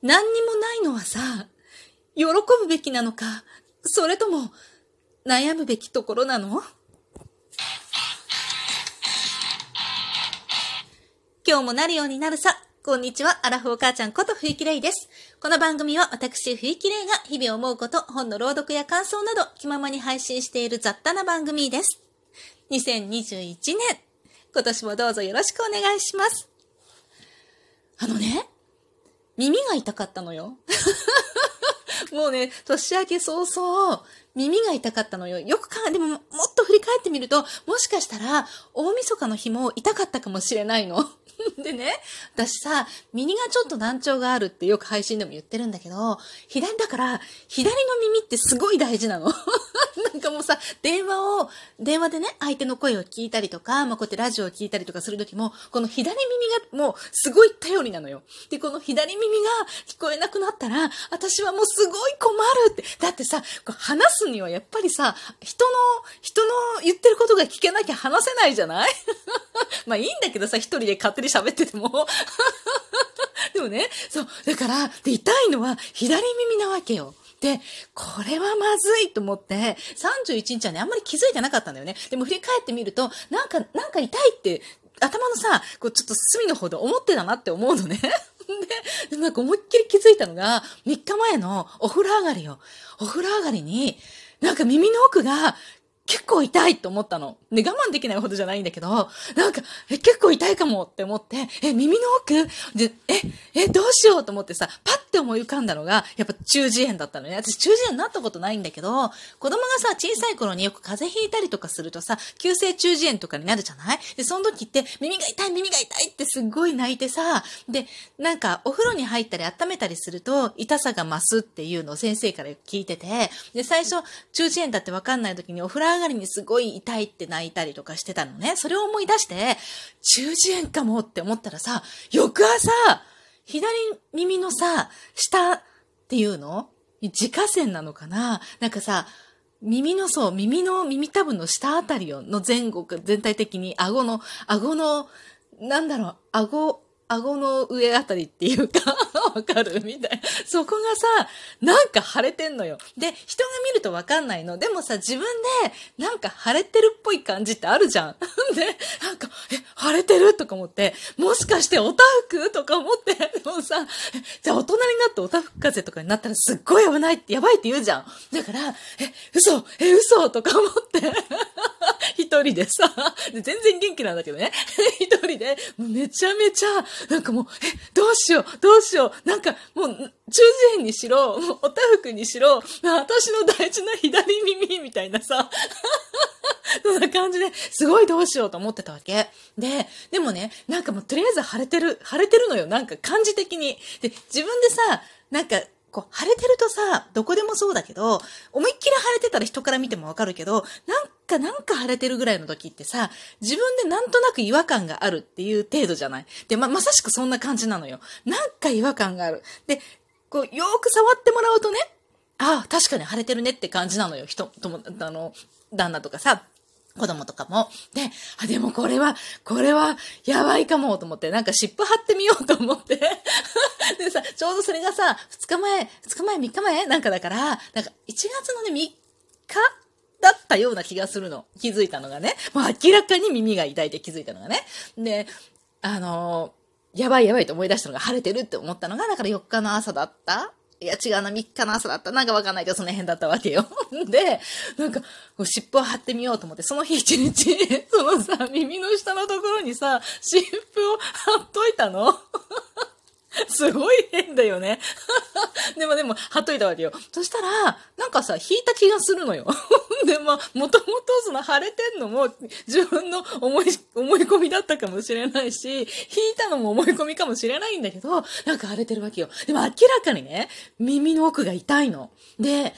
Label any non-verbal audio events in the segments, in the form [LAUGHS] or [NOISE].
何にもないのはさ、喜ぶべきなのか、それとも悩むべきところなの？今日もなるようになるさ。こんにちは、アラフォー母ちゃんこと冬木玲です。この番組は私冬木玲が日々思うこと、本の朗読や感想など気ままに配信している雑多な番組です。2021年、今年もどうぞよろしくお願いします。あのね、耳が痛かったのよ。[LAUGHS] もうね、年明け早々、耳が痛かったのよ。よく考え、でももっと振り返ってみると、もしかしたら、大晦日の日も痛かったかもしれないの。[LAUGHS] でね、私さ、耳がちょっと難聴があるってよく配信でも言ってるんだけど、左だから、左の耳ってすごい大事なの。なんかもうさ、電話を、電話でね、相手の声を聞いたりとか、まあ、こうやってラジオを聞いたりとかするときも、この左耳がもうすごい頼りなのよ。で、この左耳が聞こえなくなったら、私はもうすごい困るって。だってさ、話すにはやっぱりさ、人の、人の言ってることが聞けなきゃ話せないじゃない？[LAUGHS] まあいいんだけどさ、一人で勝手に喋ってても。[LAUGHS] でもね、そう、だから、で、痛いのは左耳なわけよ。で、これはまずいと思って、31日はね、あんまり気づいてなかったんだよね。でも振り返ってみると、なんか、なんか痛いって、頭のさ、こうちょっと隅の方で思ってたなって思うのね。[LAUGHS] で、なんか思いっきり気づいたのが、3日前のお風呂上がりよ。お風呂上がりに、なんか耳の奥が結構痛いと思ったの。で、我慢できないほどじゃないんだけど、なんか、え、結構痛いかもって思って、え、耳の奥？で、え、え、どうしようと思ってさ、パッて思い浮かんだのが、やっぱ中耳炎だったのね。私中耳炎になったことないんだけど、子供がさ、小さい頃によく風邪ひいたりとかするとさ、急性中耳炎とかになるじゃない？で、その時って、耳が痛い、耳が痛いってすっごい泣いてさ、で、なんか、お風呂に入ったり温めたりすると、痛さが増すっていうのを先生から聞いてて、で、最初、中耳炎だってわかんない時にお風呂上がりにすごい痛いって泣いたりとかしてたのね。それを思い出して、中耳炎かもって思ったらさ、翌朝、左耳のさ、下っていうの？自家線なのかな？なんかさ、耳のそう、耳の、耳たぶの下あたりの前後全体的に顎の、顎の、なんだろう、顎、顎の上あたりっていうか [LAUGHS] わかる？みたいな。そこがさ、なんか腫れてんのよ。で、人が見るとわかんないの。でもさ、自分で、なんか腫れてるっぽい感じってあるじゃん。[LAUGHS] で、なんか、え、腫れてる？とか思って、もしかしておたふく？とか思って、[LAUGHS] でもさ、じゃあ大人になっておたふく風邪とかになったらすっごい危ないって、やばいって言うじゃん。だから、え、嘘え、嘘とか思って、一人でさ、全然元気なんだけどね。一人で、めちゃめちゃ、[LAUGHS] なんかもう、え、どうしよう、どうしよう。なんか、もう、中耳炎にしろ、もうおたふくにしろ、私の大事な左耳みたいなさ、[LAUGHS] そんな感じで、すごいどうしようと思ってたわけ。で、でもね、なんかもうとりあえず腫れてる、腫れてるのよ。なんか感じ的に。で、自分でさ、なんか、こう、腫れてるとさ、どこでもそうだけど、思いっきり腫れてたら人から見てもわかるけど、なんかなんか腫れてるぐらいの時ってさ、自分でなんとなく違和感があるっていう程度じゃない？で、ま、まさしくそんな感じなのよ。なんか違和感がある。で、こう、よーく触ってもらうとね、ああ、確かに腫れてるねって感じなのよ。人、とも、あの、旦那とかさ、子供とかも。で、あ、でもこれは、これは、やばいかもと思って、なんか湿布貼ってみようと思って。[LAUGHS] でさ、ちょうどそれがさ、2日前、2日前、3日前？なんかだから、なんか1月のね、3日だったような気がするの。気づいたのがね。もう明らかに耳が痛いって気づいたのがね。で、あのー、やばいやばいと思い出したのが晴れてるって思ったのが、だから4日の朝だったいや、違うな、3日の朝だった。なんかわかんないけど、その辺だったわけよ。[LAUGHS] で、なんか、こう湿布を貼ってみようと思って、その日一日、[LAUGHS] そのさ、耳の下のところにさ、湿布を貼っといたの。[LAUGHS] [LAUGHS] すごい変だよね。[LAUGHS] でもでも、貼っといたわけよ。そしたら、なんかさ、引いた気がするのよ。[LAUGHS] で、まあ、もともとその腫れてんのも自分の思い、思い込みだったかもしれないし、引いたのも思い込みかもしれないんだけど、なんか腫れてるわけよ。でも明らかにね、耳の奥が痛いの。で、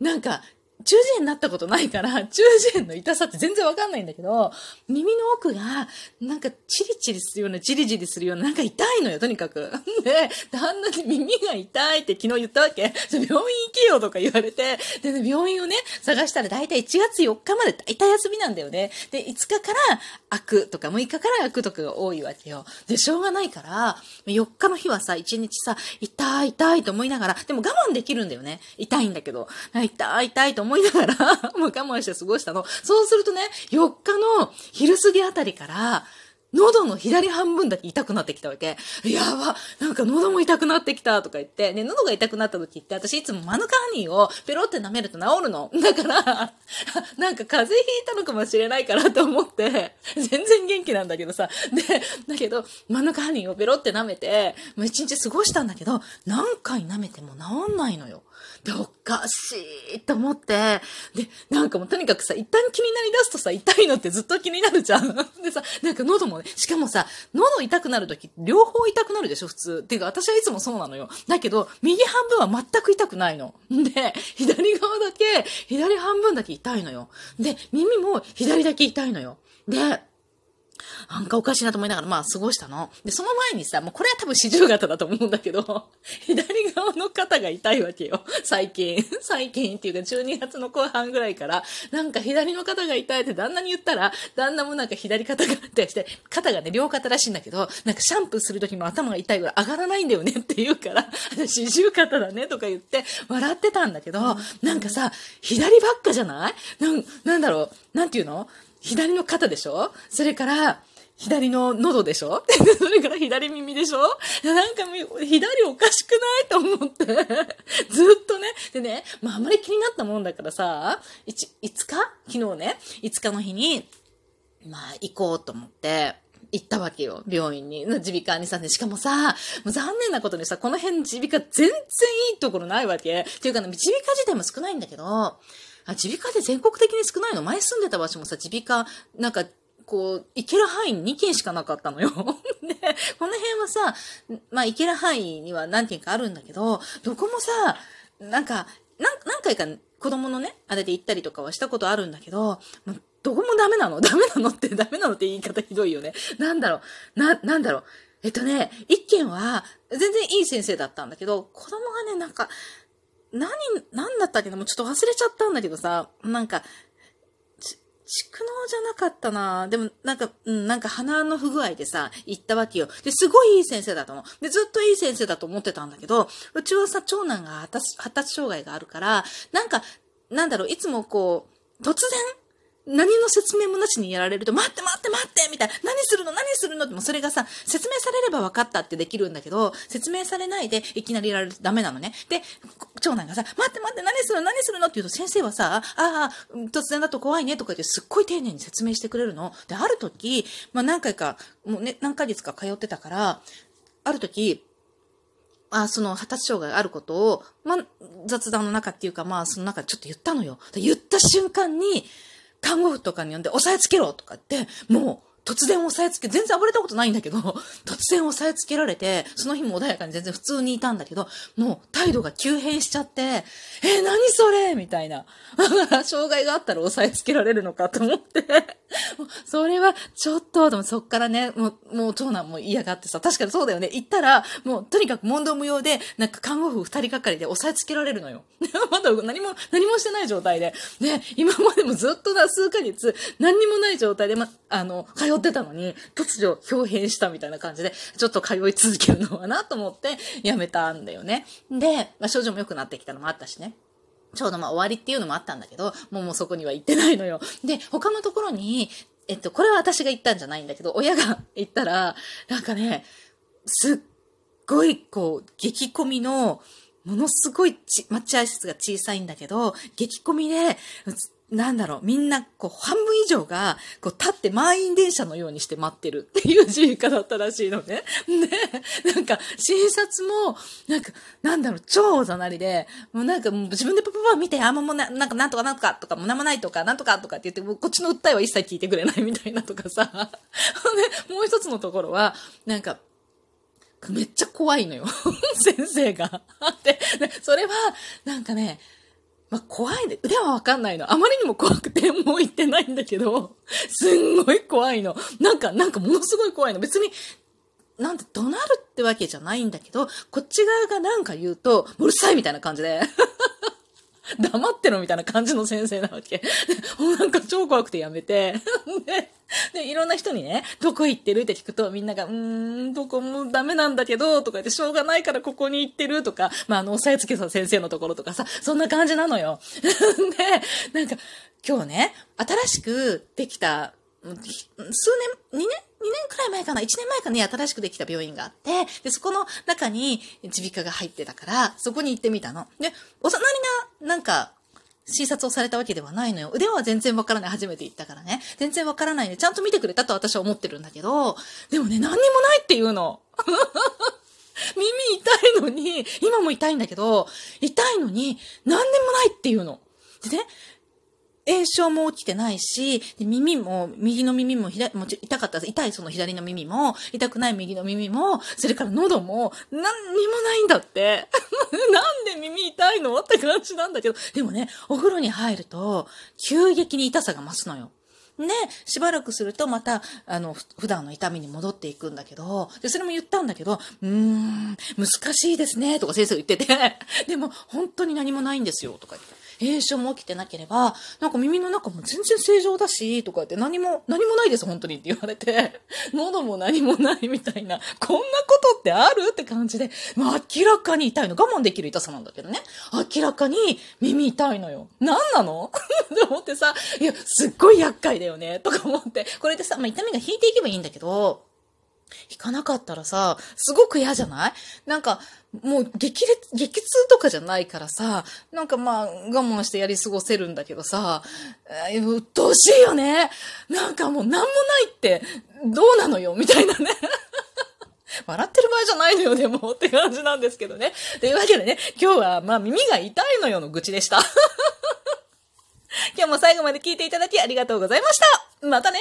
なんか、中耳炎になったことないから、[LAUGHS] 中耳炎の痛さって全然わかんないんだけど、耳の奥が、なんかチリチリするような、ジリジリするような、なんか痛いのよ、とにかく。[LAUGHS] で、旦那に耳が痛いって昨日言ったわけ。[LAUGHS] 病院行けよとか言われて、でね、病院をね、探したら大体1月4日まで大体休みなんだよね。で、5日から開くとか、6日から開くとかが多いわけよ。で、しょうがないから、4日の日はさ、1日さ、痛い痛いと思いながら、でも我慢できるんだよね。痛いんだけど。痛い痛いと思いながら [LAUGHS] もう我慢して過ごしたの。そうするとね、4日の昼過ぎあたりから、喉の左半分だけ痛くなってきたわけ。やばなんか喉も痛くなってきたとか言って、ね、喉が痛くなった時って私いつもマヌカハニーをペロって舐めると治るの。だから、[LAUGHS] なんか風邪ひいたのかもしれないからと思って、全然元気なんだけどさ。で、だけど、マヌカハニーをペロって舐めて、もう一日過ごしたんだけど、何回舐めても治んないのよ。で、おかしいと思って、で、なんかもうとにかくさ、一旦気になり出すとさ、痛いのってずっと気になるじゃん。[LAUGHS] でさ、なんか喉もね、しかもさ、喉痛くなるとき、両方痛くなるでしょ、普通。っていうか、私はいつもそうなのよ。だけど、右半分は全く痛くないの。で、左側だけ、左半分だけ痛いのよ。で、耳も左だけ痛いのよ。で、なんかおかしいなと思いながら、まあ過ごしたの。で、その前にさ、もうこれは多分四十型だと思うんだけど、[LAUGHS] 左側の肩が痛いわけよ。最近。[LAUGHS] 最近っていうか12月の後半ぐらいから、なんか左の肩が痛いって旦那に言ったら、旦那もなんか左肩が痛いして、肩がね、両肩らしいんだけど、なんかシャンプーする時も頭が痛いぐらい上がらないんだよね [LAUGHS] って言うから、四十肩だねとか言って笑ってたんだけど、なんかさ、左ばっかじゃない？なん、なんだろう、なんていうの？左の肩でしょ？それから、左の喉でしょ？[LAUGHS] それから左耳でしょ？なんか左おかしくない？と思って。ずっとね。でね、まああんまり気になったもんだからさ、5, 5日？昨日ね、5日の日に、まあ行こうと思って、行ったわけよ、病院に。耳鼻科にさ、ね、しかもさ、もう残念なことにさ、この辺耳鼻科全然いいところないわけ。っていうかね、耳鼻科自体も少ないんだけど、あ、耳鼻科で全国的に少ないの？前住んでた場所もさ、耳鼻科、なんか、こう、行ける範囲に2軒しかなかったのよ。[LAUGHS] で、この辺はさ、まあ行ける範囲には何軒かあるんだけど、どこもさ、なんか、何回か子供のね、あれで行ったりとかはしたことあるんだけど、どこもダメなの？[LAUGHS] ダメなのって、ダメなのって言い方ひどいよね。なんだろう？な、なんだろう？えっとね、一軒は、全然いい先生だったんだけど、子供がね、なんか、何、何だったっけなもうちょっと忘れちゃったんだけどさ、なんか、蓄能じゃなかったなでも、なんか、うん、なんか鼻の不具合でさ、行ったわけよ。で、すごいいい先生だと思う。で、ずっといい先生だと思ってたんだけど、うちはさ、長男が発達障害があるから、なんか、なんだろう、いつもこう、突然、何の説明もなしにやられると、待って待って待ってみたいな、何するの？何するの？ってもそれがさ、説明されれば分かったってできるんだけど、説明されないでいきなりやられるとダメなのね。で、長男がさ、待って待って何するの？何するの？って言うと先生はさ、ああ、突然だと怖いねとか言ってすっごい丁寧に説明してくれるの。で、ある時、まあ何回か、もうね、何ヶ月か通ってたから、ある時、あその発達障害があることを、まあ、雑談の中っていうか、まあ、その中でちょっと言ったのよ。言った瞬間に、看護婦とかに呼んで、押さえつけろとかって、もう、突然押さえつけ、全然暴れたことないんだけど、[LAUGHS] 突然押さえつけられて、その日も穏やかに全然普通にいたんだけど、もう態度が急変しちゃって、えー、何それ？みたいな。だから、障害があったら押さえつけられるのかと思って、[LAUGHS] それはちょっと、でもそっからね、もう、もう長男も嫌がってさ、確かにそうだよね。行ったら、もうとにかく問答無用で、なんか看護婦二人がかりで押さえつけられるのよ。[LAUGHS] まだ何も、何もしてない状態で。ね、今までもずっとな、数ヶ月、何にもない状態で、ま、あの、通ってたのに、突如表変したみたいな感じで、ちょっと通い続けるのはなと思って、やめたんだよね。で、まあ、症状も良くなってきたのもあったしね。ちょうどまあ終わりっていうのもあったんだけど、もうもうそこには行ってないのよ。で、他のところに、えっと、これは私が言ったんじゃないんだけど、親が言ったら、なんかね、すっごい、こう、激込みの、ものすごい待合室が小さいんだけど、激込みで、なんだろう、みんな、こう、半分以上が、こう、立って満員電車のようにして待ってるっていう自由化だったらしいのね。で、なんか、診察も、なんか、なんだろう、超おざなりで、もうなんか、自分でパパパ見て、あんま、もな、なんか、なんとかなんとかとか、もなんもないとか、なんとかとかって言って、もうこっちの訴えは一切聞いてくれないみたいなとかさ。で、[LAUGHS] もう一つのところは、なんか、めっちゃ怖いのよ。[LAUGHS] 先生が。で、それは、なんかね、まあ、怖いで、腕はわかんないの。あまりにも怖くて、もう行ってないんだけど、[LAUGHS] すんごい怖いの。なんか、なんかものすごい怖いの。別に、なんて怒鳴るってわけじゃないんだけど、こっち側がなんか言うと、うるさいみたいな感じで。[LAUGHS] [LAUGHS] 黙ってろみたいな感じの先生なわけ。[LAUGHS] もうなんか超怖くてやめて。[LAUGHS] で、いろんな人にね、どこ行ってるって聞くと、みんなが、うーん、どこもダメなんだけど、とか言って、しょうがないからここに行ってるとか、まあ、あの、押さえつけさ先生のところとかさ、そんな感じなのよ。で、なんか、今日ね、新しくできた、数年、2年 ?2 年くらい前かな ?1 年前かね、新しくできた病院があって、で、そこの中に耳鼻科が入ってたから、そこに行ってみたの。で、お隣が、なんか、診察をされたわけではないのよ。腕は全然わからない。初めて行ったからね。全然わからないで、ちゃんと見てくれたと私は思ってるんだけど、でもね、何にもないっていうの。[LAUGHS] 耳痛いのに、今も痛いんだけど、痛いのに、何にもないっていうの。でね、炎症も起きてないし、耳も、右の耳も左、も痛かった痛いその左の耳も、痛くない右の耳も、それから喉も、何にもないんだって。[LAUGHS] なんで耳痛いのって感じなんだけど。でもね、お風呂に入ると、急激に痛さが増すのよ。ね、しばらくするとまた、あの、普段の痛みに戻っていくんだけど、で、それも言ったんだけど、うーん、難しいですね、とか先生が言ってて、[LAUGHS] でも、本当に何もないんですよ、とか言って。炎症も起きてなければ、なんか耳の中も全然正常だし、とかって何も、何もないです、本当にって言われて、[LAUGHS] 喉も何もないみたいな、こんなことってあるって感じで、まあ明らかに痛いの。我慢できる痛さなんだけどね。明らかに耳痛いのよ。何なの？[LAUGHS] って思ってさ、いや、すっごい厄介だよね、とか思って。これでさ、まあ痛みが引いていけばいいんだけど、引かなかったらさ、すごく嫌じゃない？なんか、もう激烈、激痛とかじゃないからさ、なんかまあ、我慢してやり過ごせるんだけどさ、えー、鬱陶しいよね。なんかもうなんもないって、どうなのよみたいなね。[LAUGHS] 笑ってる場合じゃないのよ、でも、って感じなんですけどね。というわけでね、今日は、まあ、耳が痛いのよの愚痴でした。[LAUGHS] 今日も最後まで聞いていただきありがとうございました。またね